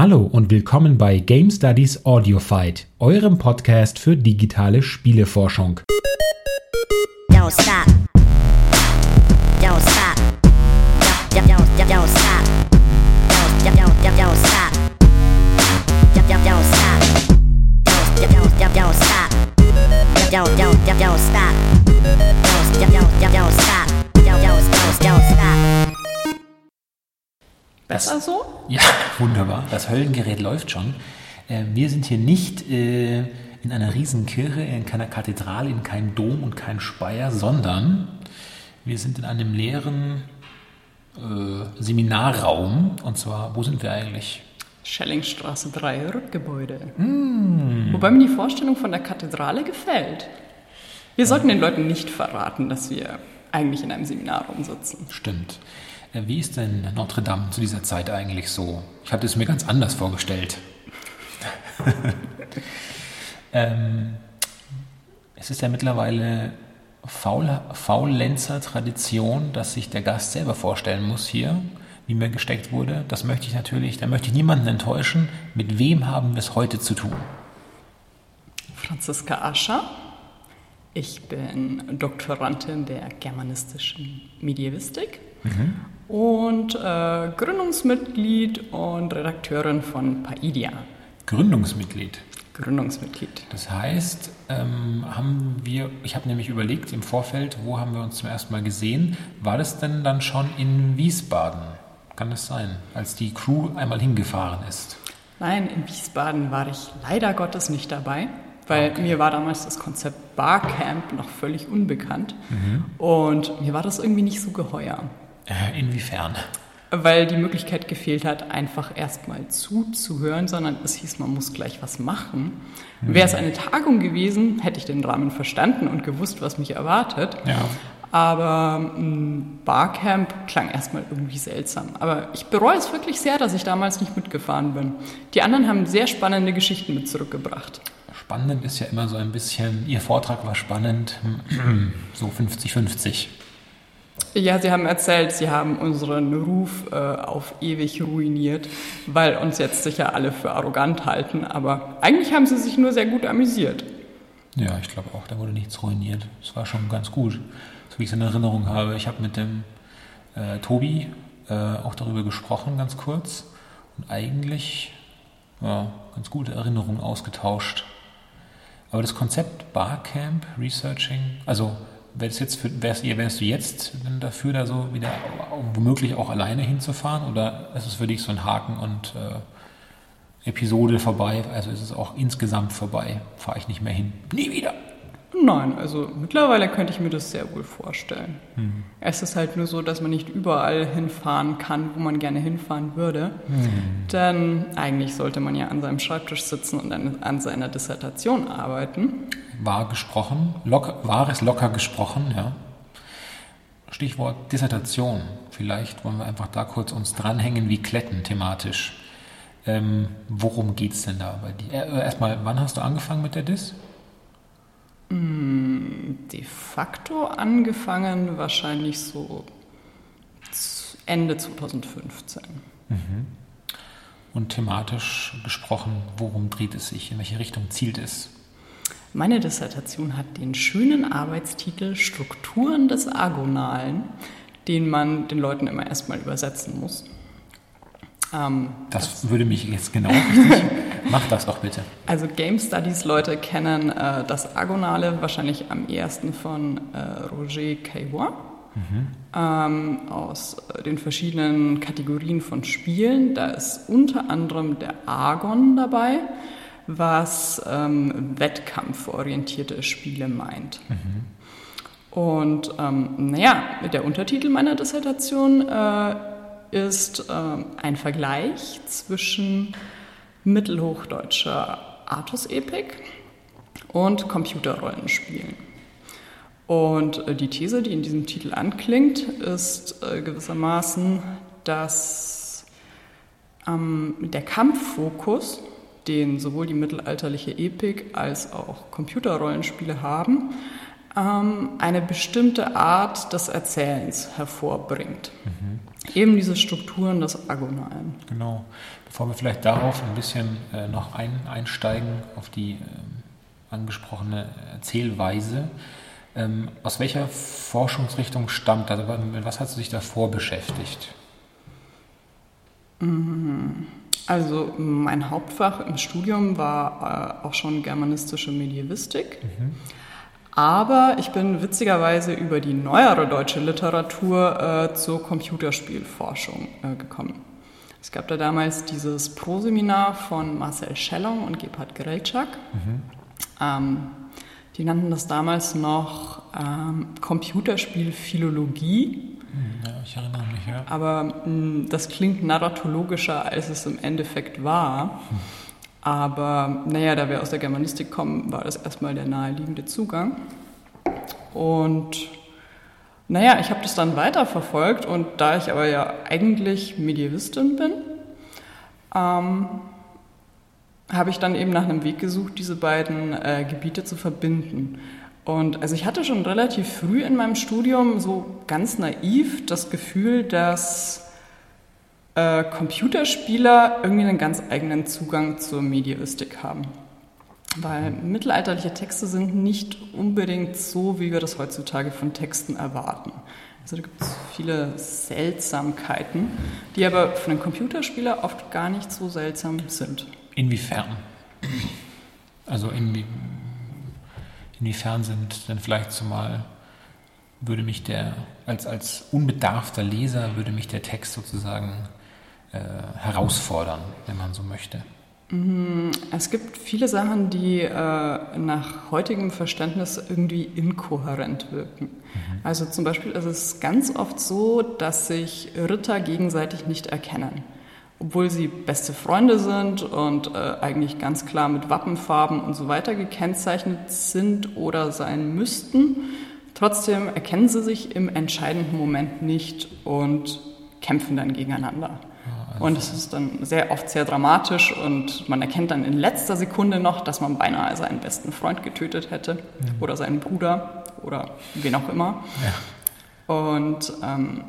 Hallo und willkommen bei Game Studies Audio Fight, eurem Podcast für digitale Spieleforschung. Don't Besser so? Ja, wunderbar. Das Höllengerät läuft schon. Ähm, wir sind hier nicht äh, in einer Riesenkirche, in keiner Kathedrale, in keinem Dom und kein Speier, sondern wir sind in einem leeren äh, Seminarraum. Und zwar, wo sind wir eigentlich? Schellingstraße 3, Rückgebäude. Mm. Wobei mir die Vorstellung von der Kathedrale gefällt. Wir sollten den Leuten nicht verraten, dass wir eigentlich in einem Seminarraum sitzen. Stimmt. Äh, wie ist denn Notre Dame zu dieser Zeit eigentlich so? Ich hatte es mir ganz anders vorgestellt. ähm, es ist ja mittlerweile Faul, Faulenzer-Tradition, dass sich der Gast selber vorstellen muss hier, wie mir gesteckt wurde. Das möchte ich natürlich, da möchte ich niemanden enttäuschen. Mit wem haben wir es heute zu tun? Franziska Ascher. Ich bin Doktorandin der germanistischen Medievistik mhm und äh, Gründungsmitglied und Redakteurin von Paidia. Gründungsmitglied? Gründungsmitglied. Das heißt, ähm, haben wir, ich habe nämlich überlegt im Vorfeld, wo haben wir uns zum ersten Mal gesehen? War das denn dann schon in Wiesbaden? Kann das sein, als die Crew einmal hingefahren ist? Nein, in Wiesbaden war ich leider Gottes nicht dabei, weil okay. mir war damals das Konzept Barcamp noch völlig unbekannt mhm. und mir war das irgendwie nicht so geheuer. Äh, inwiefern? Weil die Möglichkeit gefehlt hat, einfach erstmal zuzuhören, sondern es hieß, man muss gleich was machen. Mhm. Wäre es eine Tagung gewesen, hätte ich den Rahmen verstanden und gewusst, was mich erwartet. Ja. Aber ein Barcamp klang erstmal irgendwie seltsam. Aber ich bereue es wirklich sehr, dass ich damals nicht mitgefahren bin. Die anderen haben sehr spannende Geschichten mit zurückgebracht. Spannend ist ja immer so ein bisschen, Ihr Vortrag war spannend, so 50-50. Ja, Sie haben erzählt, Sie haben unseren Ruf äh, auf ewig ruiniert, weil uns jetzt sicher alle für arrogant halten. Aber eigentlich haben Sie sich nur sehr gut amüsiert. Ja, ich glaube auch, da wurde nichts ruiniert. Es war schon ganz gut, so wie ich es in Erinnerung habe. Ich habe mit dem äh, Tobi äh, auch darüber gesprochen, ganz kurz. Und eigentlich ja, ganz gute Erinnerungen ausgetauscht. Aber das Konzept Barcamp, Researching, also Wärst, jetzt für, wärst, wärst du jetzt dafür, da so wieder womöglich auch alleine hinzufahren? Oder ist es für dich so ein Haken und äh, Episode vorbei? Also ist es auch insgesamt vorbei? Fahre ich nicht mehr hin? Nie wieder! Nein, also mittlerweile könnte ich mir das sehr wohl vorstellen. Mhm. Es ist halt nur so, dass man nicht überall hinfahren kann, wo man gerne hinfahren würde. Mhm. Denn eigentlich sollte man ja an seinem Schreibtisch sitzen und an, an seiner Dissertation arbeiten. War gesprochen, locker, war es locker gesprochen, ja. Stichwort Dissertation. Vielleicht wollen wir einfach da kurz uns dranhängen wie Kletten thematisch. Ähm, worum geht es denn da bei dir? Äh, erstmal, wann hast du angefangen mit der Dis? Mm, de facto angefangen wahrscheinlich so Ende 2015. Mhm. Und thematisch gesprochen, worum dreht es sich? In welche Richtung zielt es? Meine Dissertation hat den schönen Arbeitstitel Strukturen des Agonalen, den man den Leuten immer erstmal übersetzen muss. Ähm, das, das, würde mich jetzt genau richtig. Mach das doch bitte. Also Game Studies Leute kennen äh, das Agonale wahrscheinlich am ehesten von äh, Roger Caillois. Mhm. Ähm, aus äh, den verschiedenen Kategorien von Spielen. Da ist unter anderem der Argon dabei, was ähm, wettkampforientierte Spiele meint. Mhm. Und ähm, naja, der Untertitel meiner Dissertation äh, ist äh, ein Vergleich zwischen mittelhochdeutscher Artus-Epik und Computerrollenspielen. Und äh, die These, die in diesem Titel anklingt, ist äh, gewissermaßen, dass ähm, der Kampffokus, den sowohl die mittelalterliche Epik als auch Computerrollenspiele haben, ähm, eine bestimmte Art des Erzählens hervorbringt. Mhm. Eben diese Strukturen des Agonalen. Genau. Bevor wir vielleicht darauf ein bisschen äh, noch ein, einsteigen, auf die äh, angesprochene Erzählweise, ähm, aus welcher Forschungsrichtung stammt das? Also, mit was hast du dich davor beschäftigt? Mhm. Also mein Hauptfach im Studium war äh, auch schon germanistische Medievistik. Mhm. Aber ich bin witzigerweise über die neuere deutsche Literatur äh, zur Computerspielforschung äh, gekommen. Es gab da damals dieses Pro-Seminar von Marcel Schellong und Gebhard Grelczak. Mhm. Ähm, die nannten das damals noch ähm, Computerspielphilologie. Hm, ja, ich erinnere mich, ja. Aber mh, hm, das klingt narratologischer, als es im Endeffekt war. Hm. Aber naja, da wir aus der Germanistik kommen, war das erstmal der naheliegende Zugang. Und naja, ich habe das dann weiterverfolgt und da ich aber ja eigentlich Medievistin bin, ähm, habe ich dann eben nach einem Weg gesucht, diese beiden äh, Gebiete zu verbinden. Und also ich hatte schon relativ früh in meinem Studium so ganz naiv das Gefühl, dass äh, Computerspieler irgendwie einen ganz eigenen Zugang zur Medievistik haben. Weil mittelalterliche Texte sind nicht unbedingt so, wie wir das heutzutage von Texten erwarten. Also da gibt es viele Seltsamkeiten, die aber für einen Computerspieler oft gar nicht so seltsam sind. Inwiefern? Also inwie, inwiefern sind denn vielleicht zumal, würde mich der, als, als unbedarfter Leser, würde mich der Text sozusagen äh, herausfordern, wenn man so möchte? Mhm, es gibt viele Sachen, die äh, nach heutigem Verständnis irgendwie inkohärent wirken. Mhm. Also zum Beispiel ist es ganz oft so, dass sich Ritter gegenseitig nicht erkennen. Obwohl sie beste Freunde sind und äh, eigentlich ganz klar mit Wappenfarben und so weiter gekennzeichnet sind oder sein müssten, trotzdem erkennen sie sich im entscheidenden Moment nicht und kämpfen dann gegeneinander. Und es ist dann sehr oft sehr dramatisch und man erkennt dann in letzter Sekunde noch, dass man beinahe seinen besten Freund getötet hätte mhm. oder seinen Bruder oder wen auch immer. Ja. Und ähm,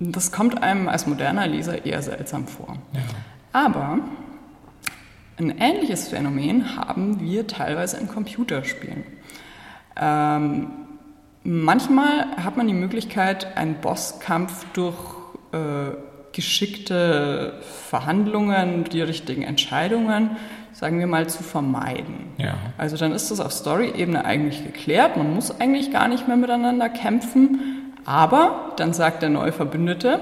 das kommt einem als moderner Leser eher seltsam vor. Ja. Aber ein ähnliches Phänomen haben wir teilweise in Computerspielen. Ähm, manchmal hat man die Möglichkeit, einen Bosskampf durch äh, geschickte Verhandlungen, die richtigen Entscheidungen, sagen wir mal, zu vermeiden. Ja. Also dann ist das auf Story-Ebene eigentlich geklärt. Man muss eigentlich gar nicht mehr miteinander kämpfen. Aber dann sagt der neue Verbündete,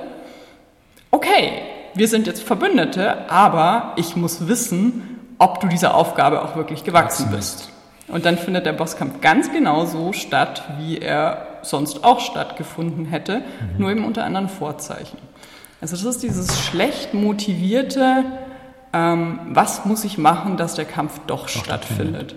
okay, wir sind jetzt Verbündete, aber ich muss wissen, ob du dieser Aufgabe auch wirklich gewachsen bist. Und dann findet der Bosskampf ganz genau so statt, wie er sonst auch stattgefunden hätte, mhm. nur eben unter anderen Vorzeichen. Also das ist dieses schlecht motivierte, ähm, was muss ich machen, dass der Kampf doch, doch stattfindet.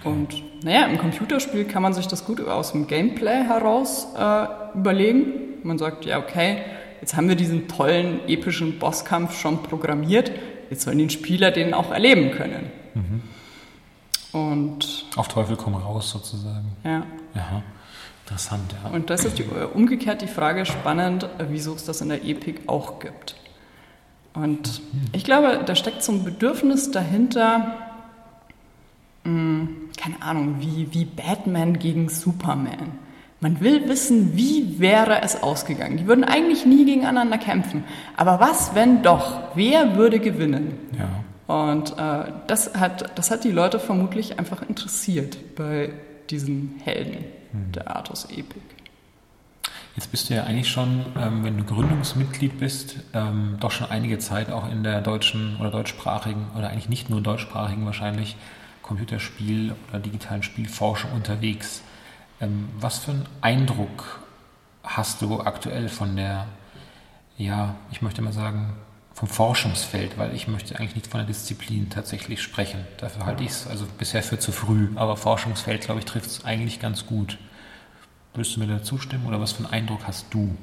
Okay. Und naja, im Computerspiel kann man sich das gut aus dem Gameplay heraus äh, überlegen. Man sagt, ja, okay, jetzt haben wir diesen tollen, epischen Bosskampf schon programmiert, jetzt sollen die Spieler den auch erleben können. Mhm. Und auf Teufel komm raus sozusagen. Ja. Aha. Interessant, ja. Und das ist die, äh, umgekehrt die Frage spannend, wieso es das in der Epik auch gibt. Und ich glaube, da steckt so ein Bedürfnis dahinter, mh, hm, keine Ahnung, wie, wie Batman gegen Superman. Man will wissen, wie wäre es ausgegangen. Die würden eigentlich nie gegeneinander kämpfen. Aber was, wenn doch? Wer würde gewinnen? Ja. Und äh, das, hat, das hat die Leute vermutlich einfach interessiert bei diesen Helden mhm. der Artus-Epik. Jetzt bist du ja eigentlich schon, ähm, wenn du Gründungsmitglied bist, ähm, doch schon einige Zeit auch in der deutschen oder deutschsprachigen oder eigentlich nicht nur deutschsprachigen wahrscheinlich Computerspiel- oder digitalen Spielforschung unterwegs. Ähm, was für einen Eindruck hast du aktuell von der, ja, ich möchte mal sagen, vom Forschungsfeld, weil ich möchte eigentlich nicht von der Disziplin tatsächlich sprechen. Dafür halte ich es also bisher für zu früh, aber Forschungsfeld, glaube ich, trifft es eigentlich ganz gut. Würdest du mir da zustimmen oder was für einen Eindruck hast du?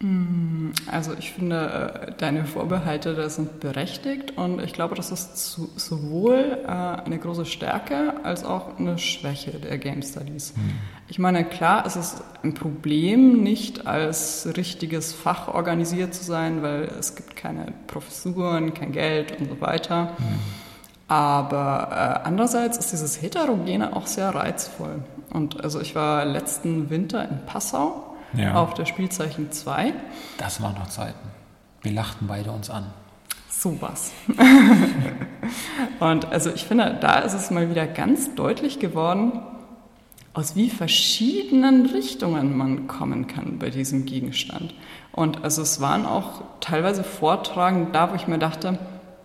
Mm, also ich finde, äh, deine Vorbehalte da sind berechtigt und ich glaube, das ist sowohl äh, eine große Stärke als auch eine Schwäche der Game Studies. Hm. Ich meine, klar, es ist ein Problem, nicht als richtiges Fach organisiert zu sein, weil es gibt keine Professuren, kein Geld und so weiter. Hm. Aber äh, andererseits ist dieses Heterogene auch sehr reizvoll. Und also ich war letzten Winter in Passau ja. auf der Spielzeichen 2. Das waren noch Zeiten. Wir lachten beide uns an. So was. und also ich finde, da ist es mal wieder ganz deutlich geworden, aus wie verschiedenen Richtungen man kommen kann bei diesem Gegenstand. Und also es waren auch teilweise Vortragen da, wo ich mir dachte,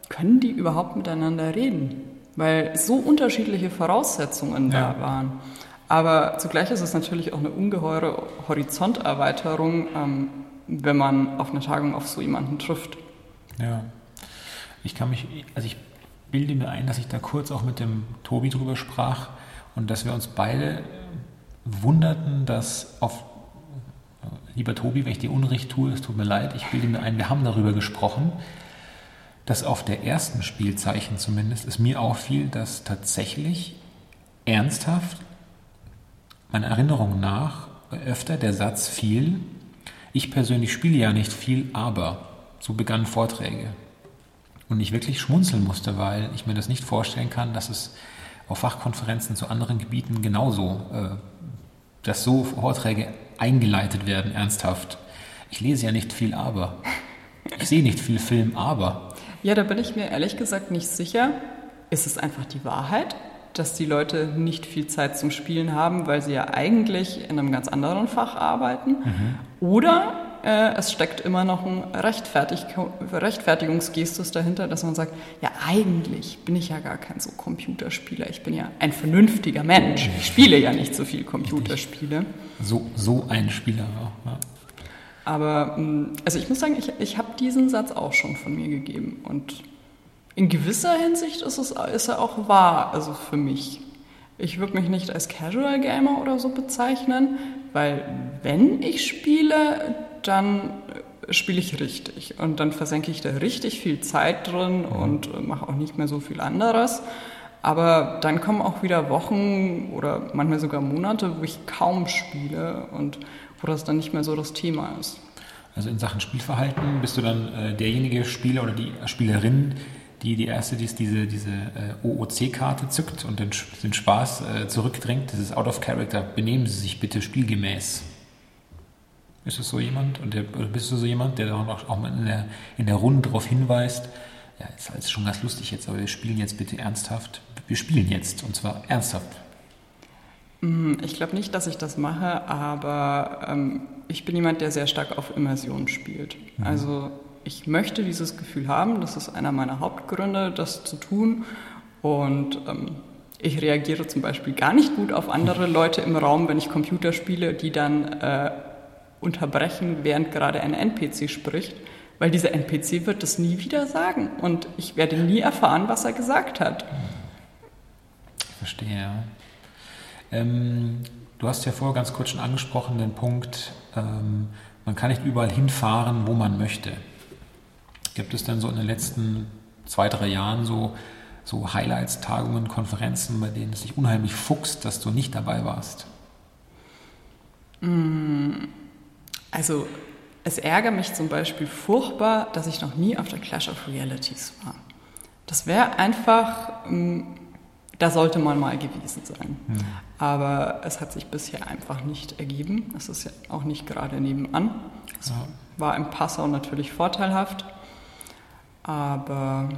können die überhaupt miteinander reden? Weil so unterschiedliche Voraussetzungen ja. da waren. Aber zugleich ist es natürlich auch eine ungeheure Horizonterweiterung, ähm, wenn man auf einer Tagung auf so jemanden trifft. Ja, ich kann mich, also ich bilde mir ein, dass ich da kurz auch mit dem Tobi drüber sprach und dass wir uns beide wunderten, dass auf, lieber Tobi, wenn ich dir Unrecht tue, es tut mir leid, ich bilde mir ein, wir haben darüber gesprochen, dass auf der ersten Spielzeichen zumindest es mir auffiel, dass tatsächlich ernsthaft meiner Erinnerung nach öfter der Satz fiel, ich persönlich spiele ja nicht viel, aber so begannen Vorträge. Und ich wirklich schmunzeln musste, weil ich mir das nicht vorstellen kann, dass es auf Fachkonferenzen zu anderen Gebieten genauso, äh, dass so Vorträge eingeleitet werden, ernsthaft. Ich lese ja nicht viel, aber. Ich sehe nicht viel Film, aber. Ja, da bin ich mir ehrlich gesagt nicht sicher. Ist es einfach die Wahrheit? Dass die Leute nicht viel Zeit zum Spielen haben, weil sie ja eigentlich in einem ganz anderen Fach arbeiten. Mhm. Oder äh, es steckt immer noch ein Rechtfertig Rechtfertigungsgestus dahinter, dass man sagt, ja eigentlich bin ich ja gar kein so Computerspieler, ich bin ja ein vernünftiger Mensch. Ich spiele ja nicht so viel Computerspiele. So, so ein Spieler auch. Ja. Aber mm, also ich muss sagen, ich, ich habe diesen Satz auch schon von mir gegeben und in gewisser Hinsicht ist, es, ist er auch wahr, also für mich. Ich würde mich nicht als Casual Gamer oder so bezeichnen, weil wenn ich spiele, dann äh, spiele ich richtig und dann versenke ich da richtig viel Zeit drin und äh, mache auch nicht mehr so viel anderes. Aber dann kommen auch wieder Wochen oder manchmal sogar Monate, wo ich kaum spiele und wo das dann nicht mehr so das Thema ist. Also in Sachen Spielverhalten bist du dann äh, derjenige Spieler oder die Spielerin, die die erste, die diese, diese äh, OOC-Karte zückt und den, den Spaß äh, zurückdrängt, das ist out of character. Benehmen Sie sich bitte spielgemäß. Ist es so jemand? Und der, bist du so jemand, der dann auch, auch mal in der, in der Runde darauf hinweist, ja, ist alles schon ganz lustig jetzt, aber wir spielen jetzt bitte ernsthaft. Wir spielen jetzt und zwar ernsthaft. Mm, ich glaube nicht, dass ich das mache, aber ähm, ich bin jemand, der sehr stark auf Immersion spielt. Mhm. Also ich möchte dieses Gefühl haben, das ist einer meiner Hauptgründe, das zu tun. Und ähm, ich reagiere zum Beispiel gar nicht gut auf andere Leute im Raum, wenn ich Computer spiele, die dann äh, unterbrechen, während gerade ein NPC spricht, weil dieser NPC wird das nie wieder sagen und ich werde nie erfahren, was er gesagt hat. Verstehe. Ähm, du hast ja vorher ganz kurz schon angesprochen den Punkt, ähm, man kann nicht überall hinfahren, wo man möchte. Gibt es denn so in den letzten zwei, drei Jahren so, so Highlights, Tagungen, Konferenzen, bei denen es sich unheimlich fuchst, dass du nicht dabei warst? Mm, also es ärgert mich zum Beispiel furchtbar, dass ich noch nie auf der Clash of Realities war. Das wäre einfach, mm, da sollte man mal gewesen sein. Hm. Aber es hat sich bisher einfach nicht ergeben. Es ist ja auch nicht gerade nebenan. Es ja. war im Passau natürlich vorteilhaft. Aber.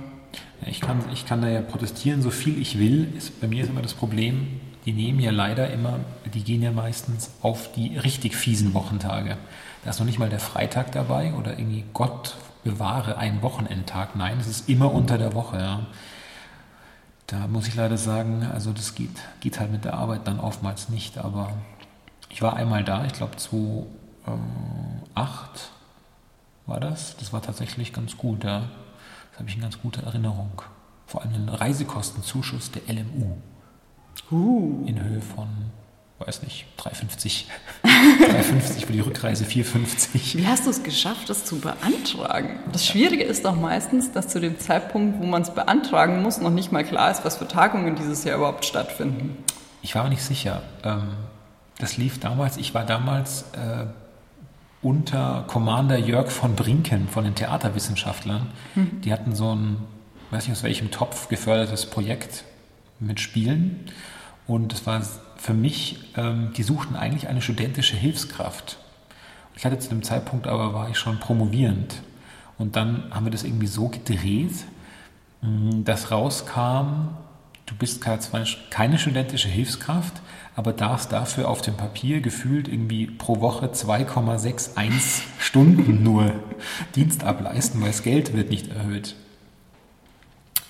Ich kann, ich kann da ja protestieren, so viel ich will. Ist, bei mir ist immer das Problem, die nehmen ja leider immer, die gehen ja meistens auf die richtig fiesen Wochentage. Da ist noch nicht mal der Freitag dabei oder irgendwie Gott bewahre einen Wochenendtag. Nein, es ist immer unter der Woche. Ja. Da muss ich leider sagen, also das geht, geht halt mit der Arbeit dann oftmals nicht. Aber ich war einmal da, ich glaube 2008 war das. Das war tatsächlich ganz gut. Ja. Das habe ich in ganz guter Erinnerung. Vor allem den Reisekostenzuschuss der LMU. Uh. In Höhe von weiß nicht, 3,50. 3,50 für die Rückreise, 4,50. Wie hast du es geschafft, das zu beantragen? Das Schwierige ist doch meistens, dass zu dem Zeitpunkt, wo man es beantragen muss, noch nicht mal klar ist, was für Tagungen dieses Jahr überhaupt stattfinden. Ich war mir nicht sicher. Ähm, das lief damals, ich war damals äh, unter Commander Jörg von Brinken von den Theaterwissenschaftlern. Mhm. Die hatten so ein, weiß nicht aus welchem Topf gefördertes Projekt mit Spielen. Und es war für mich, ähm, die suchten eigentlich eine studentische Hilfskraft. Ich hatte zu dem Zeitpunkt aber, war ich schon promovierend. Und dann haben wir das irgendwie so gedreht, mm, dass rauskam, du bist keine studentische Hilfskraft, aber darfst dafür auf dem Papier gefühlt irgendwie pro Woche 2,61 Stunden nur Dienst ableisten, weil das Geld wird nicht erhöht.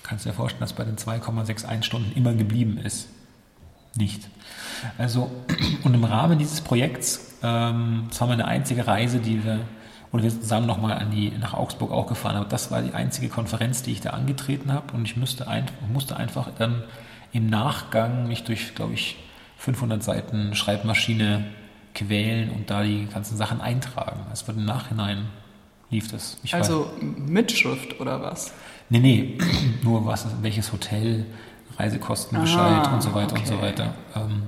Kannst du dir vorstellen, dass bei den 2,61 Stunden immer geblieben ist? Nicht. Also, und im Rahmen dieses Projekts, ähm, das war meine einzige Reise, die wir, und wir sind zusammen nochmal nach Augsburg auch gefahren, aber das war die einzige Konferenz, die ich da angetreten habe und ich müsste ein, musste einfach dann im Nachgang mich durch, glaube ich, 500 Seiten Schreibmaschine quälen und da die ganzen Sachen eintragen. Es wird im Nachhinein lief das. Ich also. Mitschrift oder was? Nee, nee, nur was, welches Hotel, Reisekostenbescheid ah, und so weiter okay. und so weiter. Ähm,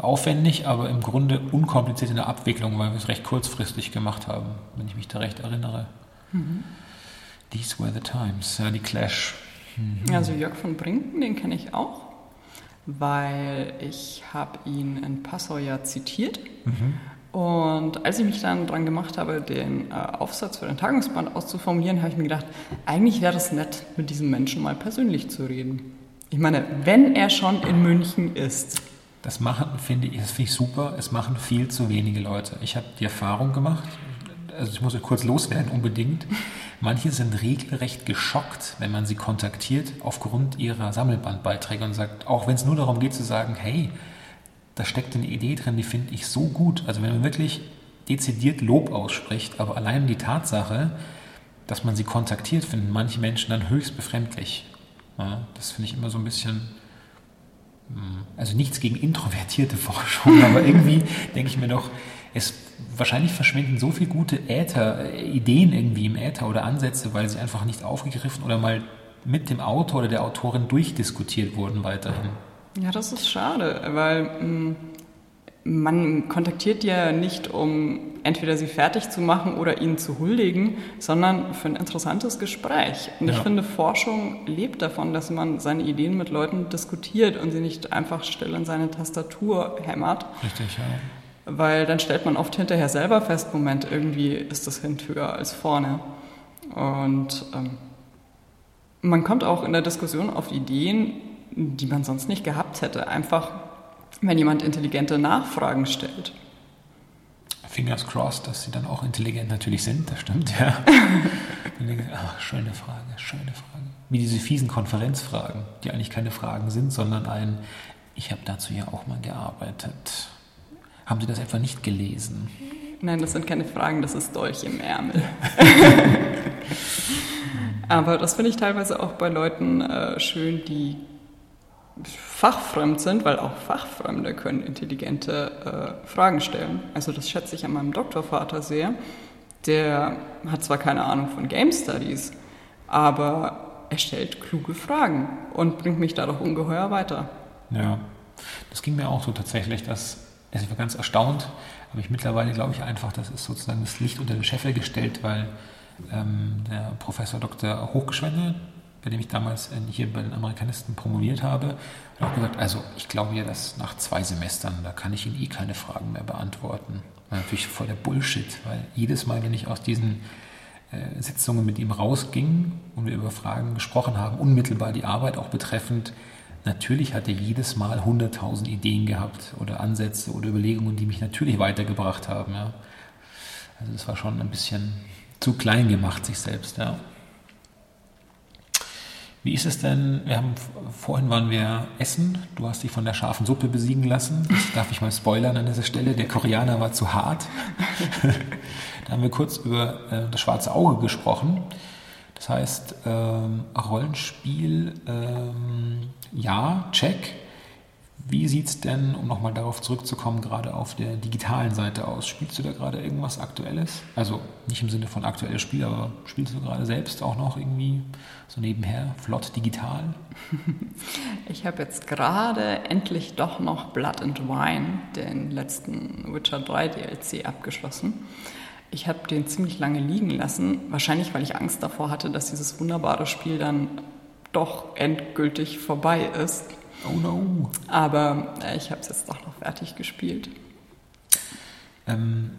aufwendig, aber im Grunde unkompliziert in der Abwicklung, weil wir es recht kurzfristig gemacht haben, wenn ich mich da recht erinnere. Mhm. These were the times, ja, die Clash. Mhm. Also Jörg von Brinken, den kenne ich auch, weil ich habe ihn in Passau ja zitiert. Mhm. Und als ich mich dann dran gemacht habe, den äh, Aufsatz für den Tagungsband auszuformulieren, habe ich mir gedacht, eigentlich wäre es nett, mit diesem Menschen mal persönlich zu reden. Ich meine, wenn er schon in München ist. Das machen, finde ich, das finde ich super. Es machen viel zu wenige Leute. Ich habe die Erfahrung gemacht, also ich muss kurz loswerden unbedingt. Manche sind regelrecht geschockt, wenn man sie kontaktiert aufgrund ihrer Sammelbandbeiträge und sagt, auch wenn es nur darum geht zu sagen, hey, da steckt eine Idee drin, die finde ich so gut. Also wenn man wirklich dezidiert Lob ausspricht, aber allein die Tatsache, dass man sie kontaktiert, finden manche Menschen dann höchst befremdlich. Ja, das finde ich immer so ein bisschen, also nichts gegen introvertierte Forschung, aber irgendwie denke ich mir doch, es wahrscheinlich verschwinden so viele gute Äther, Ideen irgendwie im Äther oder Ansätze, weil sie einfach nicht aufgegriffen oder mal mit dem Autor oder der Autorin durchdiskutiert wurden weiterhin. Ja, das ist schade, weil hm, man kontaktiert ja nicht, um entweder sie fertig zu machen oder ihnen zu huldigen, sondern für ein interessantes Gespräch. Und ja. ich finde, Forschung lebt davon, dass man seine Ideen mit Leuten diskutiert und sie nicht einfach still in seine Tastatur hämmert. Richtig, ja. Weil dann stellt man oft hinterher selber fest, Moment, irgendwie ist das Hint höher als vorne. Und ähm, man kommt auch in der Diskussion auf Ideen, die man sonst nicht gehabt hätte. Einfach wenn jemand intelligente Nachfragen stellt. Fingers crossed, dass sie dann auch intelligent natürlich sind, das stimmt, ja. Ach, schöne Frage, schöne Frage. Wie diese fiesen Konferenzfragen, die eigentlich keine Fragen sind, sondern ein, ich habe dazu ja auch mal gearbeitet. Haben Sie das etwa nicht gelesen? Nein, das sind keine Fragen, das ist Dolch im Ärmel. Aber das finde ich teilweise auch bei Leuten äh, schön, die fachfremd sind, weil auch Fachfremde können intelligente äh, Fragen stellen. Also das schätze ich an meinem Doktorvater sehr. Der hat zwar keine Ahnung von Game Studies, aber er stellt kluge Fragen und bringt mich dadurch ungeheuer weiter. Ja, das ging mir auch so tatsächlich, dass also ich war ganz erstaunt, aber ich mittlerweile glaube ich einfach, das ist sozusagen das Licht unter den Scheffel gestellt, weil ähm, der Professor Dr. Hochgeschwende, bei dem ich damals hier bei den Amerikanisten promoviert habe, hat auch gesagt, also ich glaube ja, dass nach zwei Semestern, da kann ich Ihnen eh keine Fragen mehr beantworten. War natürlich voll der Bullshit, weil jedes Mal, wenn ich aus diesen äh, Sitzungen mit ihm rausging und wir über Fragen gesprochen haben, unmittelbar die Arbeit auch betreffend, natürlich hat er jedes Mal 100.000 Ideen gehabt oder Ansätze oder Überlegungen, die mich natürlich weitergebracht haben. Ja. Also das war schon ein bisschen zu klein gemacht, sich selbst. Ja. Wie ist es denn? Wir haben vorhin waren wir essen. Du hast dich von der scharfen Suppe besiegen lassen. Das darf ich mal spoilern an dieser Stelle. Der Koreaner war zu hart. da haben wir kurz über äh, das schwarze Auge gesprochen. Das heißt, ähm, Rollenspiel, ähm, ja, check. Wie sieht es denn, um nochmal darauf zurückzukommen, gerade auf der digitalen Seite aus? Spielst du da gerade irgendwas Aktuelles? Also nicht im Sinne von aktuelles Spiel, aber spielst du gerade selbst auch noch irgendwie so nebenher flott digital? Ich habe jetzt gerade endlich doch noch Blood and Wine, den letzten Witcher 3 DLC, abgeschlossen. Ich habe den ziemlich lange liegen lassen, wahrscheinlich weil ich Angst davor hatte, dass dieses wunderbare Spiel dann doch endgültig vorbei ist. Oh no. Aber äh, ich habe es jetzt doch noch fertig gespielt. Ähm,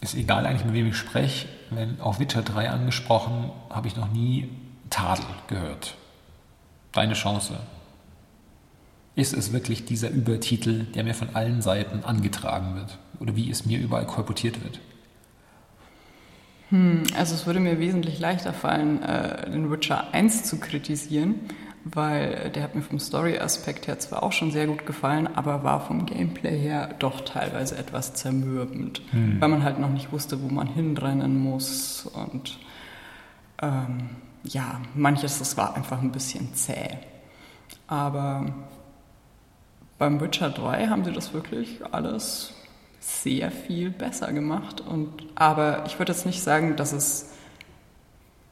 ist egal eigentlich, mit wem ich spreche. Wenn auf Witcher 3 angesprochen, habe ich noch nie Tadel gehört. Deine Chance. Ist es wirklich dieser Übertitel, der mir von allen Seiten angetragen wird? Oder wie es mir überall kolportiert wird? Hm, also es würde mir wesentlich leichter fallen, äh, den Witcher 1 zu kritisieren, weil der hat mir vom Story-Aspekt her zwar auch schon sehr gut gefallen, aber war vom Gameplay her doch teilweise etwas zermürbend, hm. weil man halt noch nicht wusste, wo man hinrennen muss und ähm, ja, manches, das war einfach ein bisschen zäh. Aber beim Witcher 3 haben sie das wirklich alles sehr viel besser gemacht. Und, aber ich würde jetzt nicht sagen, dass es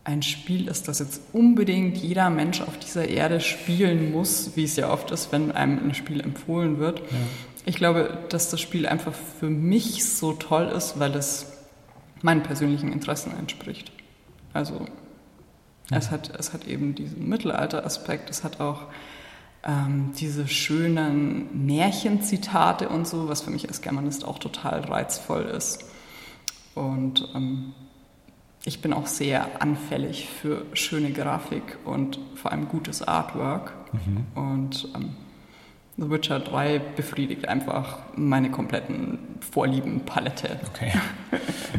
ein Spiel ist, das jetzt unbedingt jeder Mensch auf dieser Erde spielen muss, wie es ja oft ist, wenn einem ein Spiel empfohlen wird. Ja. Ich glaube, dass das Spiel einfach für mich so toll ist, weil es meinen persönlichen Interessen entspricht. Also ja. es, hat, es hat eben diesen Mittelalter-Aspekt, es hat auch ähm, diese schönen Märchenzitate und so, was für mich als Germanist auch total reizvoll ist. Und ähm, ich bin auch sehr anfällig für schöne Grafik und vor allem gutes Artwork. Mhm. Und ähm, The Witcher 3 befriedigt einfach meine kompletten Vorlieben-Palette. Okay.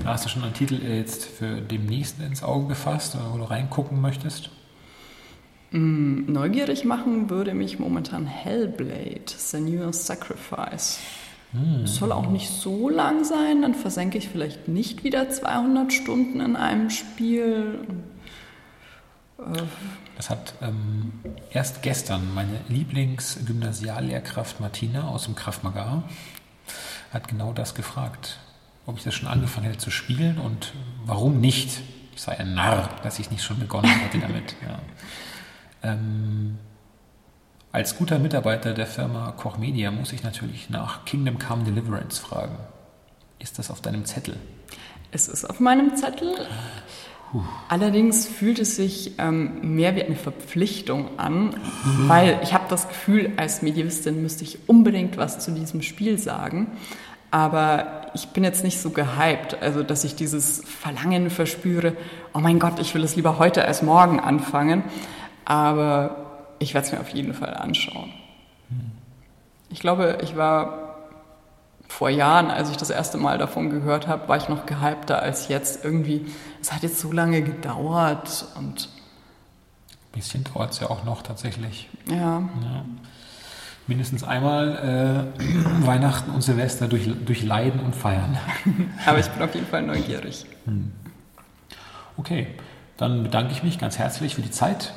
Da hast du schon einen Titel jetzt für demnächst ins Auge gefasst, wo du reingucken möchtest? Mm, neugierig machen würde mich momentan Hellblade, Senua's Sacrifice. Es soll auch nicht so lang sein, dann versenke ich vielleicht nicht wieder 200 Stunden in einem Spiel. Das hat ähm, erst gestern meine Lieblingsgymnasiallehrkraft Martina aus dem Kraftmagar hat genau das gefragt, ob ich das schon angefangen hätte zu spielen und warum nicht. Ich sei ein Narr, dass ich nicht schon begonnen hätte damit. Ja. Ähm, als guter Mitarbeiter der Firma Koch Media muss ich natürlich nach Kingdom Come Deliverance fragen. Ist das auf deinem Zettel? Es ist auf meinem Zettel. Puh. Allerdings fühlt es sich ähm, mehr wie eine Verpflichtung an, weil ich habe das Gefühl, als Medievistin müsste ich unbedingt was zu diesem Spiel sagen. Aber ich bin jetzt nicht so gehypt, also dass ich dieses Verlangen verspüre, oh mein Gott, ich will es lieber heute als morgen anfangen. Aber ich werde es mir auf jeden Fall anschauen. Ich glaube, ich war vor Jahren, als ich das erste Mal davon gehört habe, war ich noch gehypter als jetzt. Irgendwie, es hat jetzt so lange gedauert und. Ein bisschen dauert es ja auch noch tatsächlich. Ja. ja. Mindestens einmal äh, Weihnachten und Silvester durch, durch Leiden und Feiern. Aber ich bin auf jeden Fall neugierig. Hm. Okay, dann bedanke ich mich ganz herzlich für die Zeit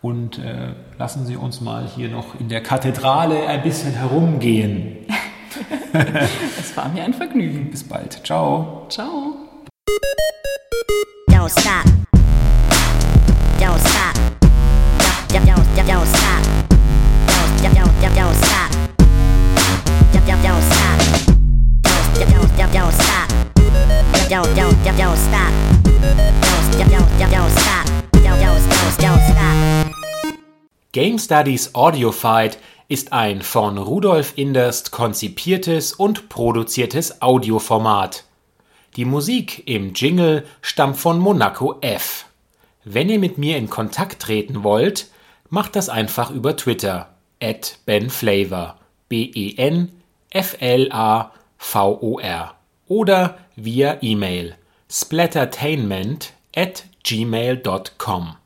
und äh, lassen Sie uns mal hier noch in der Kathedrale ein bisschen herumgehen. es war mir ein Vergnügen. Bis bald. Ciao. Ciao. Don't stop. Game Studies Audiofied ist ein von Rudolf Inderst konzipiertes und produziertes Audioformat. Die Musik im Jingle stammt von Monaco F. Wenn ihr mit mir in Kontakt treten wollt, macht das einfach über Twitter at benflavor B-E-N F-L-A-V-O-R oder via E-Mail splattertainment at gmail.com.